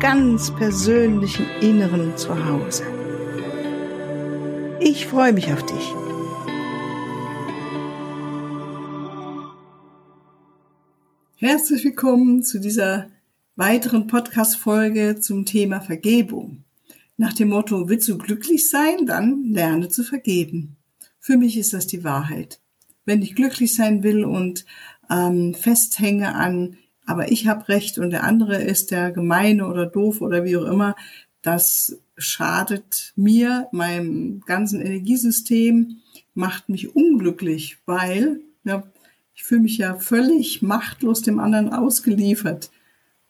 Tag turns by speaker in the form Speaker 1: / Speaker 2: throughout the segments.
Speaker 1: ganz persönlichen Inneren zu Hause. Ich freue mich auf dich. Herzlich willkommen zu dieser weiteren Podcast-Folge zum Thema Vergebung. Nach dem Motto, willst du glücklich sein? Dann lerne zu vergeben. Für mich ist das die Wahrheit. Wenn ich glücklich sein will und ähm, festhänge an, aber ich habe recht und der andere ist der gemeine oder doof oder wie auch immer, das schadet mir, meinem ganzen Energiesystem, macht mich unglücklich, weil ja, ich fühle mich ja völlig machtlos dem anderen ausgeliefert.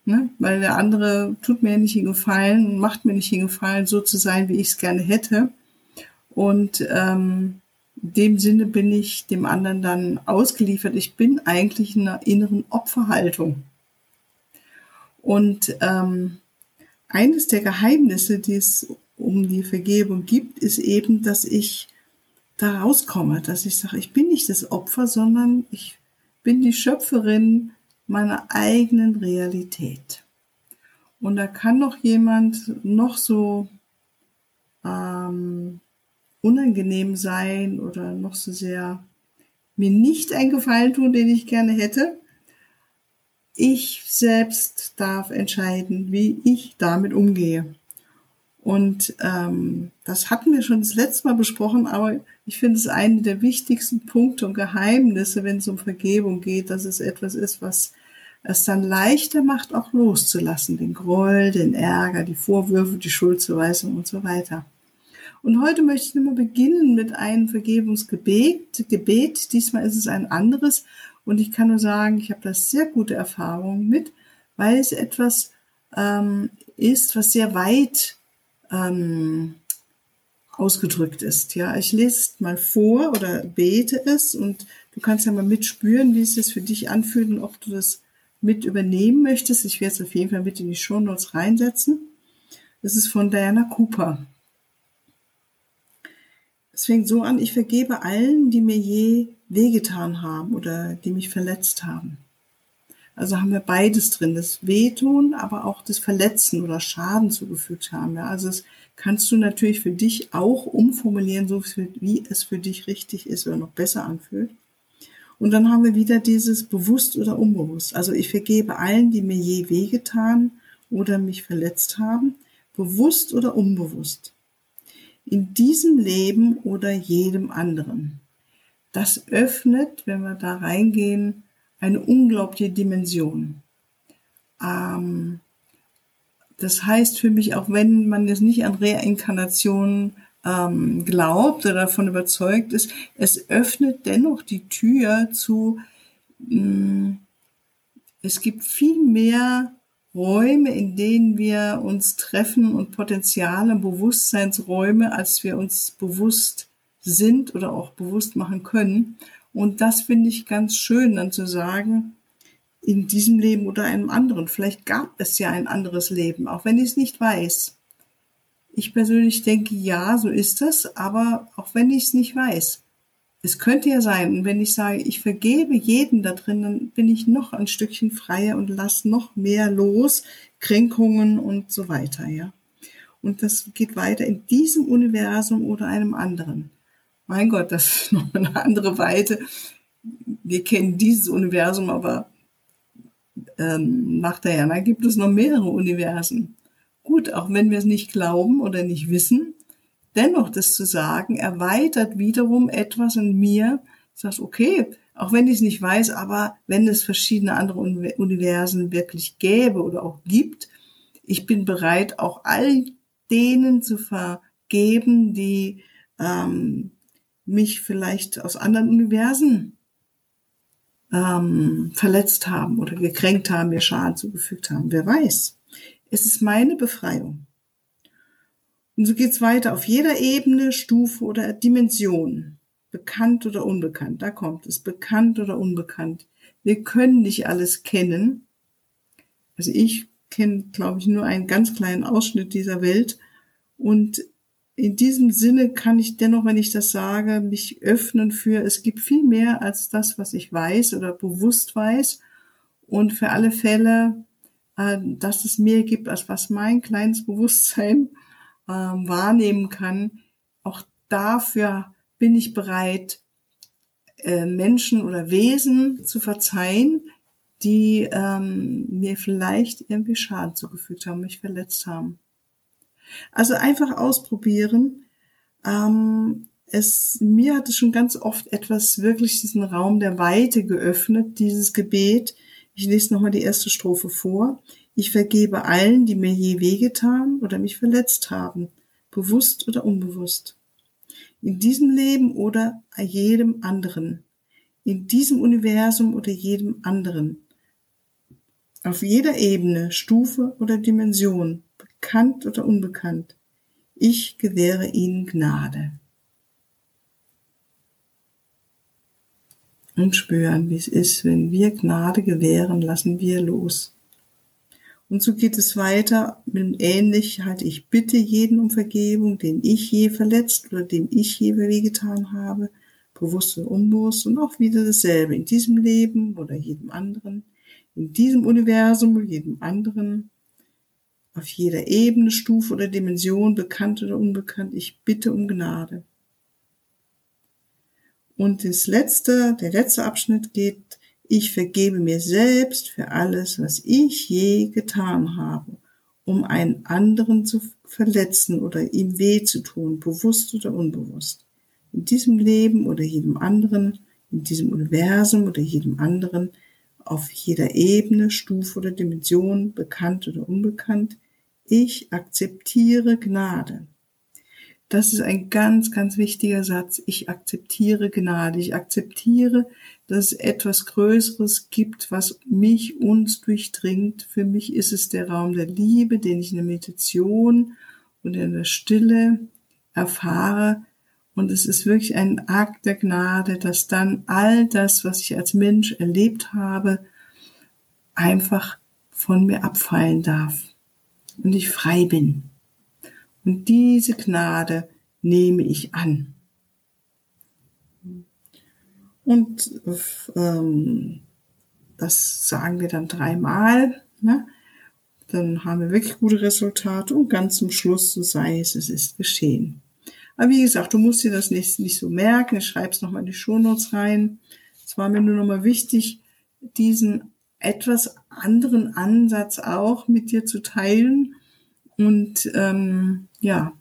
Speaker 1: Ne? Weil der andere tut mir nicht den Gefallen, macht mir nicht den Gefallen, so zu sein, wie ich es gerne hätte. Und ähm, in dem Sinne bin ich dem anderen dann ausgeliefert. Ich bin eigentlich in einer inneren Opferhaltung. Und ähm, eines der Geheimnisse, die es um die Vergebung gibt, ist eben, dass ich da rauskomme, dass ich sage, ich bin nicht das Opfer, sondern ich bin die Schöpferin meiner eigenen Realität. Und da kann noch jemand noch so ähm, unangenehm sein oder noch so sehr mir nicht einen Gefallen tun, den ich gerne hätte. Ich selbst darf entscheiden, wie ich damit umgehe. Und ähm, das hatten wir schon das letzte Mal besprochen, aber ich finde es einen der wichtigsten Punkte und Geheimnisse, wenn es um Vergebung geht, dass es etwas ist, was es dann leichter macht, auch loszulassen, den Groll, den Ärger, die Vorwürfe, die Schuldzuweisung und so weiter. Und heute möchte ich nochmal beginnen mit einem Vergebungsgebet. Gebet. Diesmal ist es ein anderes. Und ich kann nur sagen, ich habe da sehr gute Erfahrungen mit, weil es etwas ähm, ist, was sehr weit ähm, ausgedrückt ist. Ja, ich lese es mal vor oder bete es und du kannst ja mal mitspüren, wie es sich für dich anfühlt und ob du das mit übernehmen möchtest. Ich werde es auf jeden Fall mit in die Show Notes reinsetzen. Das ist von Diana Cooper. Es fängt so an, ich vergebe allen, die mir je wehgetan haben oder die mich verletzt haben. Also haben wir beides drin, das Wehtun, aber auch das Verletzen oder Schaden zugefügt haben. Ja, also das kannst du natürlich für dich auch umformulieren, so wie es für dich richtig ist oder noch besser anfühlt. Und dann haben wir wieder dieses bewusst oder unbewusst. Also ich vergebe allen, die mir je wehgetan oder mich verletzt haben, bewusst oder unbewusst in diesem Leben oder jedem anderen. Das öffnet, wenn wir da reingehen, eine unglaubliche Dimension. Ähm, das heißt für mich, auch wenn man jetzt nicht an Reinkarnation ähm, glaubt oder davon überzeugt ist, es öffnet dennoch die Tür zu, mh, mm, es gibt viel mehr Räume, in denen wir uns treffen und Potenziale, Bewusstseinsräume, als wir uns bewusst sind oder auch bewusst machen können. Und das finde ich ganz schön, dann zu sagen, in diesem Leben oder einem anderen. Vielleicht gab es ja ein anderes Leben, auch wenn ich es nicht weiß. Ich persönlich denke, ja, so ist es, aber auch wenn ich es nicht weiß. Es könnte ja sein, und wenn ich sage, ich vergebe jeden da drin, dann bin ich noch ein Stückchen freier und lasse noch mehr los, Kränkungen und so weiter, ja. Und das geht weiter in diesem Universum oder einem anderen. Mein Gott, das ist noch eine andere Weite. Wir kennen dieses Universum, aber ähm, nach Diana gibt es noch mehrere Universen. Gut, auch wenn wir es nicht glauben oder nicht wissen, dennoch das zu sagen, erweitert wiederum etwas in mir. Sage, okay, auch wenn ich es nicht weiß, aber wenn es verschiedene andere Universen wirklich gäbe oder auch gibt, ich bin bereit, auch all denen zu vergeben, die ähm, mich vielleicht aus anderen Universen ähm, verletzt haben oder gekränkt haben, mir Schaden zugefügt haben. Wer weiß. Es ist meine Befreiung. Und so geht's weiter auf jeder Ebene, Stufe oder Dimension. Bekannt oder unbekannt. Da kommt es. Bekannt oder unbekannt. Wir können nicht alles kennen. Also ich kenne, glaube ich, nur einen ganz kleinen Ausschnitt dieser Welt. Und in diesem Sinne kann ich dennoch, wenn ich das sage, mich öffnen für, es gibt viel mehr als das, was ich weiß oder bewusst weiß. Und für alle Fälle, äh, dass es mehr gibt, als was mein kleines Bewusstsein ähm, wahrnehmen kann, auch dafür bin ich bereit, äh, Menschen oder Wesen zu verzeihen, die ähm, mir vielleicht irgendwie Schaden zugefügt haben, mich verletzt haben. Also einfach ausprobieren. Ähm, es, mir hat es schon ganz oft etwas wirklich diesen Raum der Weite geöffnet, dieses Gebet. Ich lese nochmal die erste Strophe vor. Ich vergebe allen, die mir je wehgetan oder mich verletzt haben, bewusst oder unbewusst. In diesem Leben oder jedem anderen. In diesem Universum oder jedem anderen. Auf jeder Ebene, Stufe oder Dimension, bekannt oder unbekannt. Ich gewähre ihnen Gnade. Und spüren, wie es ist, wenn wir Gnade gewähren, lassen wir los. Und so geht es weiter mit ähnlich halt, ich bitte jeden um Vergebung, den ich je verletzt oder dem ich je wehgetan habe, bewusst oder unbewusst und auch wieder dasselbe in diesem Leben oder jedem anderen, in diesem Universum oder jedem anderen, auf jeder Ebene, Stufe oder Dimension, bekannt oder unbekannt, ich bitte um Gnade. Und das letzte, der letzte Abschnitt geht ich vergebe mir selbst für alles, was ich je getan habe, um einen anderen zu verletzen oder ihm weh zu tun, bewusst oder unbewusst. In diesem Leben oder jedem anderen, in diesem Universum oder jedem anderen, auf jeder Ebene, Stufe oder Dimension, bekannt oder unbekannt, ich akzeptiere Gnade. Das ist ein ganz, ganz wichtiger Satz. Ich akzeptiere Gnade. Ich akzeptiere, dass es etwas Größeres gibt, was mich, uns durchdringt. Für mich ist es der Raum der Liebe, den ich in der Meditation und in der Stille erfahre. Und es ist wirklich ein Akt der Gnade, dass dann all das, was ich als Mensch erlebt habe, einfach von mir abfallen darf und ich frei bin. Und diese Gnade nehme ich an. Und ähm, das sagen wir dann dreimal. Ne? Dann haben wir wirklich gute Resultate und ganz zum Schluss, so sei es, es ist geschehen. Aber wie gesagt, du musst dir das nicht, nicht so merken. Ich schreib's nochmal in die Shownotes rein. Es war mir nur nochmal wichtig, diesen etwas anderen Ansatz auch mit dir zu teilen und ähm, ja,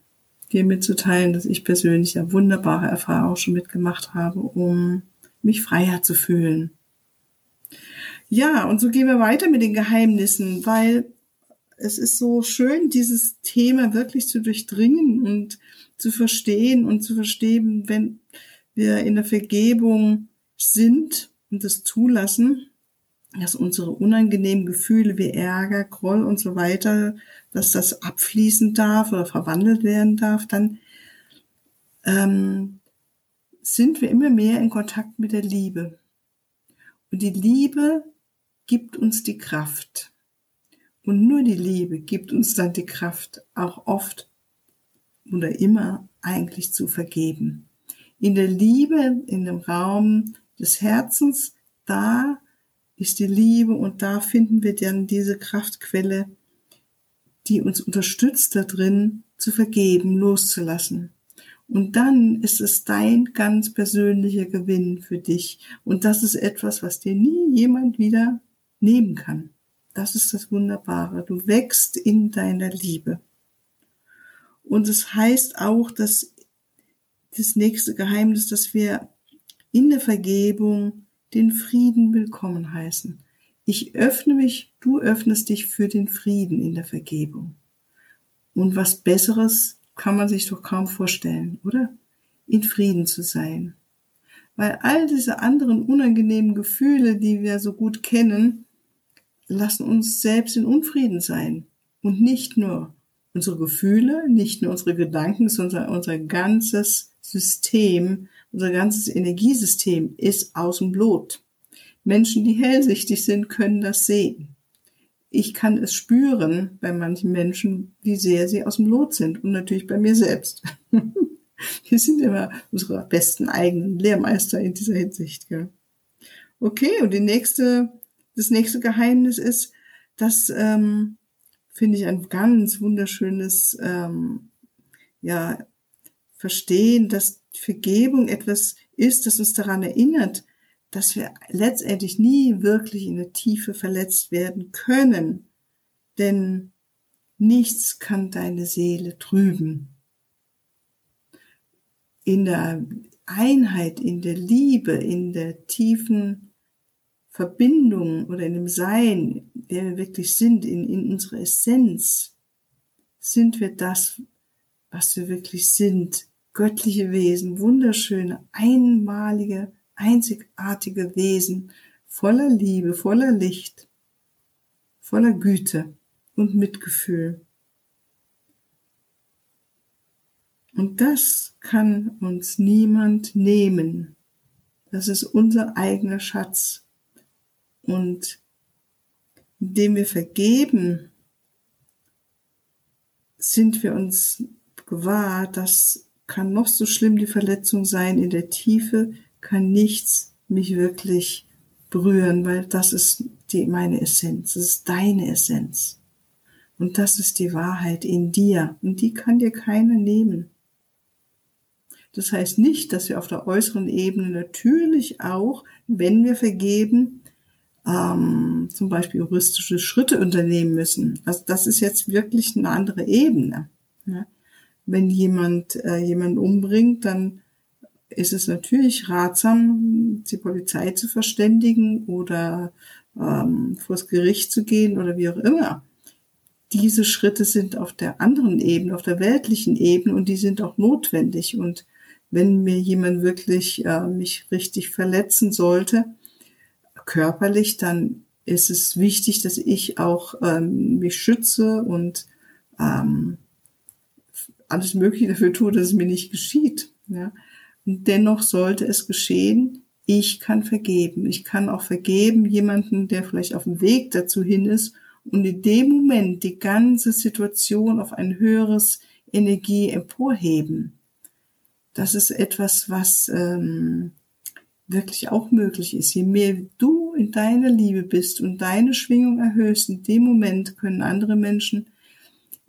Speaker 1: dir mitzuteilen, dass ich persönlich eine wunderbare Erfahrung schon mitgemacht habe, um mich freier zu fühlen. Ja, und so gehen wir weiter mit den Geheimnissen, weil es ist so schön, dieses Thema wirklich zu durchdringen und zu verstehen und zu verstehen, wenn wir in der Vergebung sind und das zulassen, dass unsere unangenehmen Gefühle wie Ärger, Groll und so weiter, dass das abfließen darf oder verwandelt werden darf, dann ähm, sind wir immer mehr in Kontakt mit der Liebe. Und die Liebe gibt uns die Kraft. Und nur die Liebe gibt uns dann die Kraft, auch oft oder immer eigentlich zu vergeben. In der Liebe, in dem Raum des Herzens, da ist die Liebe und da finden wir dann diese Kraftquelle, die uns unterstützt darin, zu vergeben, loszulassen. Und dann ist es dein ganz persönlicher Gewinn für dich. Und das ist etwas, was dir nie jemand wieder nehmen kann. Das ist das Wunderbare. Du wächst in deiner Liebe. Und es heißt auch, dass das nächste Geheimnis, dass wir in der Vergebung den Frieden willkommen heißen. Ich öffne mich, du öffnest dich für den Frieden in der Vergebung. Und was Besseres kann man sich doch kaum vorstellen, oder? In Frieden zu sein. Weil all diese anderen unangenehmen Gefühle, die wir so gut kennen, lassen uns selbst in Unfrieden sein. Und nicht nur unsere Gefühle, nicht nur unsere Gedanken, sondern unser ganzes System, unser ganzes Energiesystem ist aus dem Blut. Menschen, die hellsichtig sind, können das sehen. Ich kann es spüren bei manchen Menschen, wie sehr sie aus dem Lot sind und natürlich bei mir selbst. Wir sind immer unsere besten eigenen Lehrmeister in dieser Hinsicht. Gell? Okay, und die nächste, das nächste Geheimnis ist, dass ähm, finde ich ein ganz wunderschönes ähm, ja Verstehen, dass Vergebung etwas ist, das uns daran erinnert, dass wir letztendlich nie wirklich in der Tiefe verletzt werden können, denn nichts kann deine Seele trüben. In der Einheit, in der Liebe, in der tiefen Verbindung oder in dem Sein, der wir wirklich sind, in, in unserer Essenz, sind wir das, was wir wirklich sind. Göttliche Wesen, wunderschöne, einmalige einzigartige Wesen, voller Liebe, voller Licht, voller Güte und Mitgefühl. Und das kann uns niemand nehmen. Das ist unser eigener Schatz. Und indem wir vergeben, sind wir uns gewahr, das kann noch so schlimm die Verletzung sein in der Tiefe, kann nichts mich wirklich berühren, weil das ist die, meine Essenz, das ist deine Essenz. Und das ist die Wahrheit in dir. Und die kann dir keiner nehmen. Das heißt nicht, dass wir auf der äußeren Ebene natürlich auch, wenn wir vergeben, ähm, zum Beispiel juristische Schritte unternehmen müssen. Also das ist jetzt wirklich eine andere Ebene. Ja? Wenn jemand äh, jemanden umbringt, dann ist es natürlich ratsam, die Polizei zu verständigen oder ähm, vor das Gericht zu gehen oder wie auch immer. Diese Schritte sind auf der anderen Ebene, auf der weltlichen Ebene und die sind auch notwendig. Und wenn mir jemand wirklich äh, mich richtig verletzen sollte, körperlich, dann ist es wichtig, dass ich auch ähm, mich schütze und ähm, alles Mögliche dafür tue, dass es mir nicht geschieht. Ja? dennoch sollte es geschehen. Ich kann vergeben. Ich kann auch vergeben jemanden, der vielleicht auf dem Weg dazu hin ist und in dem Moment die ganze Situation auf ein höheres Energie emporheben. Das ist etwas, was ähm, wirklich auch möglich ist. Je mehr du in deiner Liebe bist und deine Schwingung erhöhst, in dem Moment können andere Menschen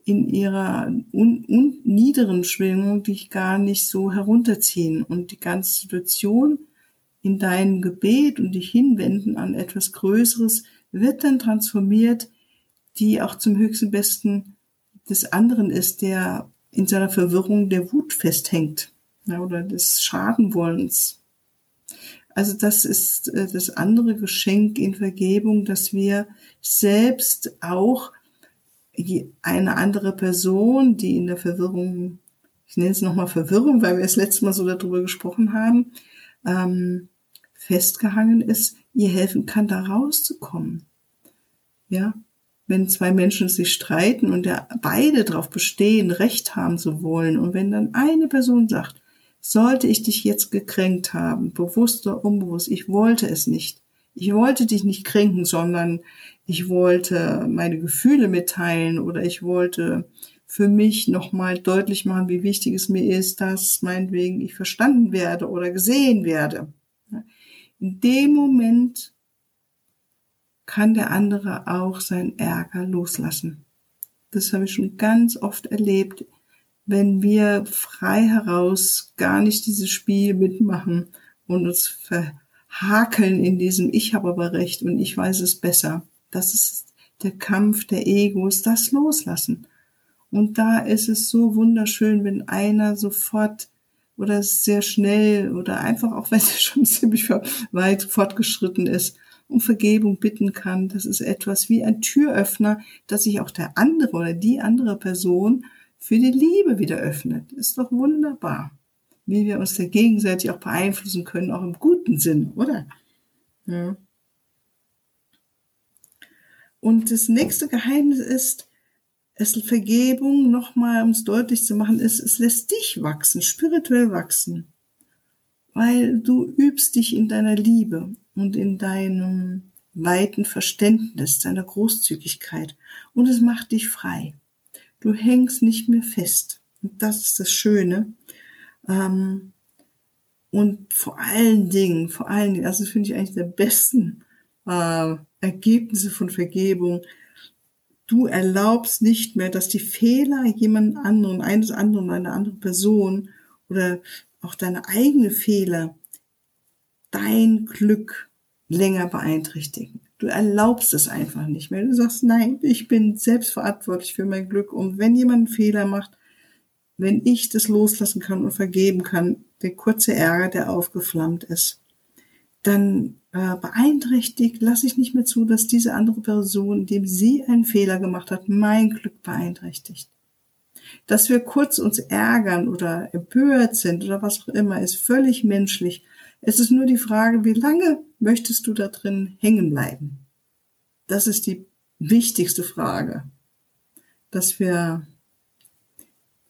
Speaker 1: in ihrer un, un, niederen Schwingung dich gar nicht so herunterziehen und die ganze Situation in deinem Gebet und dich hinwenden an etwas Größeres wird dann transformiert, die auch zum höchsten Besten des anderen ist, der in seiner Verwirrung der Wut festhängt ja, oder des Schadenwollens. Also das ist äh, das andere Geschenk in Vergebung, dass wir selbst auch eine andere Person, die in der Verwirrung, ich nenne es nochmal Verwirrung, weil wir das letzte Mal so darüber gesprochen haben, ähm, festgehangen ist, ihr helfen kann, da rauszukommen. Ja, wenn zwei Menschen sich streiten und beide darauf bestehen, Recht haben zu wollen, und wenn dann eine Person sagt, sollte ich dich jetzt gekränkt haben, bewusst oder unbewusst, ich wollte es nicht, ich wollte dich nicht kränken, sondern ich wollte meine Gefühle mitteilen oder ich wollte für mich nochmal deutlich machen, wie wichtig es mir ist, dass meinetwegen ich verstanden werde oder gesehen werde. In dem Moment kann der andere auch seinen Ärger loslassen. Das habe ich schon ganz oft erlebt, wenn wir frei heraus gar nicht dieses Spiel mitmachen und uns ver hakeln in diesem Ich habe aber recht und ich weiß es besser. Das ist der Kampf der Egos, das loslassen. Und da ist es so wunderschön, wenn einer sofort oder sehr schnell oder einfach auch wenn er schon ziemlich weit fortgeschritten ist, um Vergebung bitten kann. Das ist etwas wie ein Türöffner, dass sich auch der andere oder die andere Person für die Liebe wieder öffnet. Ist doch wunderbar wie wir uns da gegenseitig auch beeinflussen können, auch im guten Sinn, oder? Ja. Und das nächste Geheimnis ist, es Vergebung nochmal, um es deutlich zu machen, ist, es lässt dich wachsen, spirituell wachsen. Weil du übst dich in deiner Liebe und in deinem weiten Verständnis, deiner Großzügigkeit. Und es macht dich frei. Du hängst nicht mehr fest. Und das ist das Schöne. Ähm, und vor allen Dingen, vor allen Dingen, also das finde ich eigentlich der besten äh, Ergebnisse von Vergebung. Du erlaubst nicht mehr, dass die Fehler jemand anderen, eines anderen, einer anderen Person oder auch deine eigenen Fehler dein Glück länger beeinträchtigen. Du erlaubst es einfach nicht mehr. Du sagst, nein, ich bin selbstverantwortlich für mein Glück. Und wenn jemand einen Fehler macht, wenn ich das loslassen kann und vergeben kann, der kurze Ärger, der aufgeflammt ist, dann äh, beeinträchtigt, lasse ich nicht mehr zu, dass diese andere Person, indem sie einen Fehler gemacht hat, mein Glück beeinträchtigt. Dass wir kurz uns ärgern oder empört sind oder was auch immer, ist völlig menschlich. Es ist nur die Frage, wie lange möchtest du da drin hängen bleiben? Das ist die wichtigste Frage. Dass wir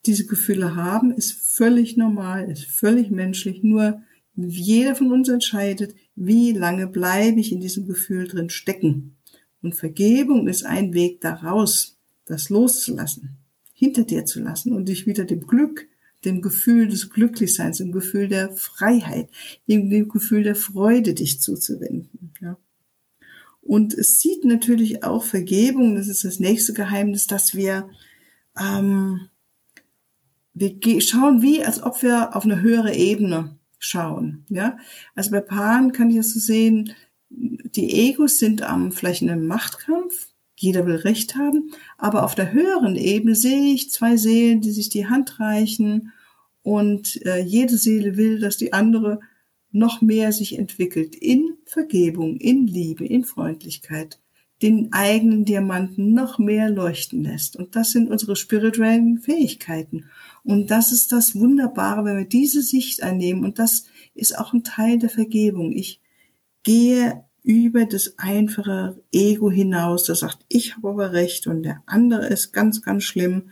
Speaker 1: diese Gefühle haben, ist völlig normal, ist völlig menschlich. Nur jeder von uns entscheidet, wie lange bleibe ich in diesem Gefühl drin stecken. Und Vergebung ist ein Weg daraus, das loszulassen, hinter dir zu lassen und dich wieder dem Glück, dem Gefühl des Glücklichseins, dem Gefühl der Freiheit, dem Gefühl der Freude dich zuzuwenden. Ja. Und es sieht natürlich auch Vergebung, das ist das nächste Geheimnis, dass wir ähm, wir schauen wie, als ob wir auf eine höhere Ebene schauen. Ja, also bei Paaren kann ich es so sehen, die Egos sind am vielleicht in einem Machtkampf. Jeder will Recht haben, aber auf der höheren Ebene sehe ich zwei Seelen, die sich die Hand reichen und äh, jede Seele will, dass die andere noch mehr sich entwickelt in Vergebung, in Liebe, in Freundlichkeit den eigenen Diamanten noch mehr leuchten lässt. Und das sind unsere spirituellen Fähigkeiten. Und das ist das Wunderbare, wenn wir diese Sicht einnehmen. Und das ist auch ein Teil der Vergebung. Ich gehe über das einfache Ego hinaus, das sagt, ich habe aber recht und der andere ist ganz, ganz schlimm.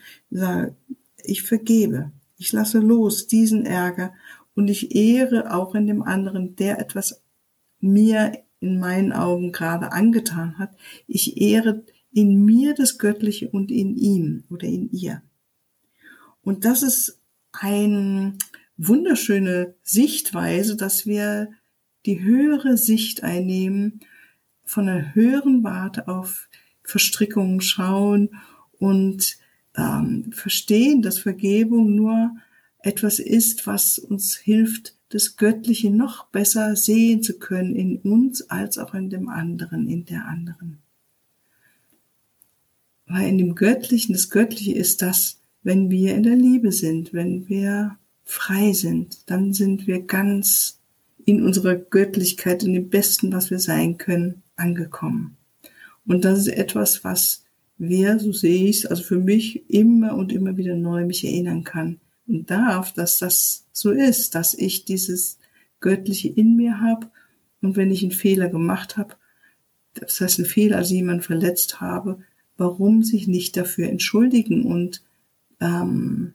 Speaker 1: Ich vergebe. Ich lasse los diesen Ärger und ich ehre auch in dem anderen, der etwas mir in meinen Augen gerade angetan hat. Ich ehre in mir das Göttliche und in ihm oder in ihr. Und das ist eine wunderschöne Sichtweise, dass wir die höhere Sicht einnehmen, von einer höheren Warte auf Verstrickungen schauen und ähm, verstehen, dass Vergebung nur etwas ist, was uns hilft, das Göttliche noch besser sehen zu können in uns als auch in dem anderen, in der anderen. Weil in dem Göttlichen, das Göttliche ist das, wenn wir in der Liebe sind, wenn wir frei sind, dann sind wir ganz in unserer Göttlichkeit, in dem Besten, was wir sein können, angekommen. Und das ist etwas, was wir, so sehe ich es, also für mich immer und immer wieder neu mich erinnern kann und darf, dass das so ist, dass ich dieses Göttliche in mir habe und wenn ich einen Fehler gemacht habe, das heißt einen Fehler, also jemanden verletzt habe, warum sich nicht dafür entschuldigen und ähm,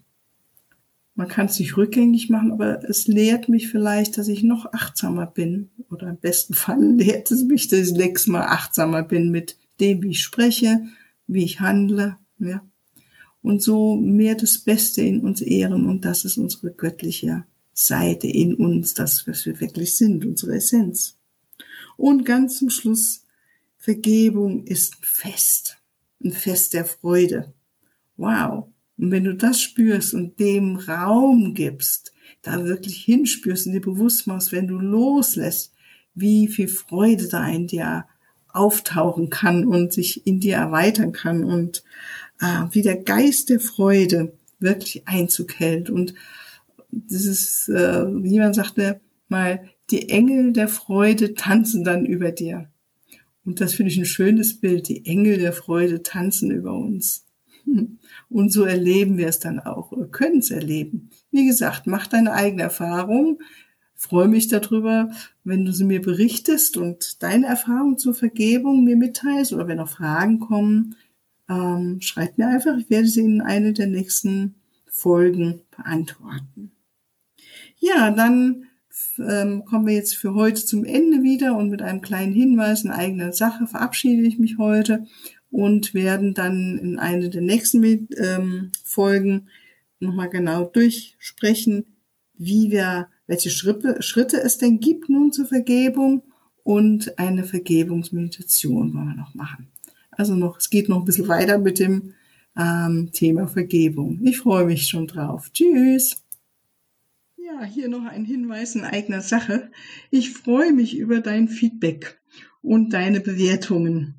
Speaker 1: man kann es nicht rückgängig machen, aber es lehrt mich vielleicht, dass ich noch achtsamer bin oder im besten Fall lehrt es mich, dass ich nächstes Mal achtsamer bin mit dem, wie ich spreche, wie ich handle, ja und so mehr das Beste in uns ehren und das ist unsere göttliche Seite in uns, das, was wir wirklich sind, unsere Essenz. Und ganz zum Schluss, Vergebung ist ein Fest, ein Fest der Freude. Wow. Und wenn du das spürst und dem Raum gibst, da wirklich hinspürst und dir bewusst machst, wenn du loslässt, wie viel Freude da in dir auftauchen kann und sich in dir erweitern kann und äh, wie der Geist der Freude wirklich Einzug hält. Und das ist, äh, jemand sagte mal, die Engel der Freude tanzen dann über dir. Und das finde ich ein schönes Bild. Die Engel der Freude tanzen über uns. Und so erleben wir es dann auch oder können es erleben. Wie gesagt, mach deine eigene Erfahrung. Freue mich darüber, wenn du sie mir berichtest und deine Erfahrung zur Vergebung mir mitteilst oder wenn noch Fragen kommen, ähm, schreibt mir einfach, ich werde sie in eine der nächsten Folgen beantworten. Ja, dann ähm, kommen wir jetzt für heute zum Ende wieder und mit einem kleinen Hinweis in eigener Sache verabschiede ich mich heute und werden dann in eine der nächsten ähm, Folgen nochmal genau durchsprechen, wie wir, welche Schritte, Schritte es denn gibt nun zur Vergebung und eine Vergebungsmeditation wollen wir noch machen. Also noch, es geht noch ein bisschen weiter mit dem ähm, Thema Vergebung. Ich freue mich schon drauf. Tschüss. Ja, hier noch ein Hinweis in eigener Sache. Ich freue mich über dein Feedback und deine Bewertungen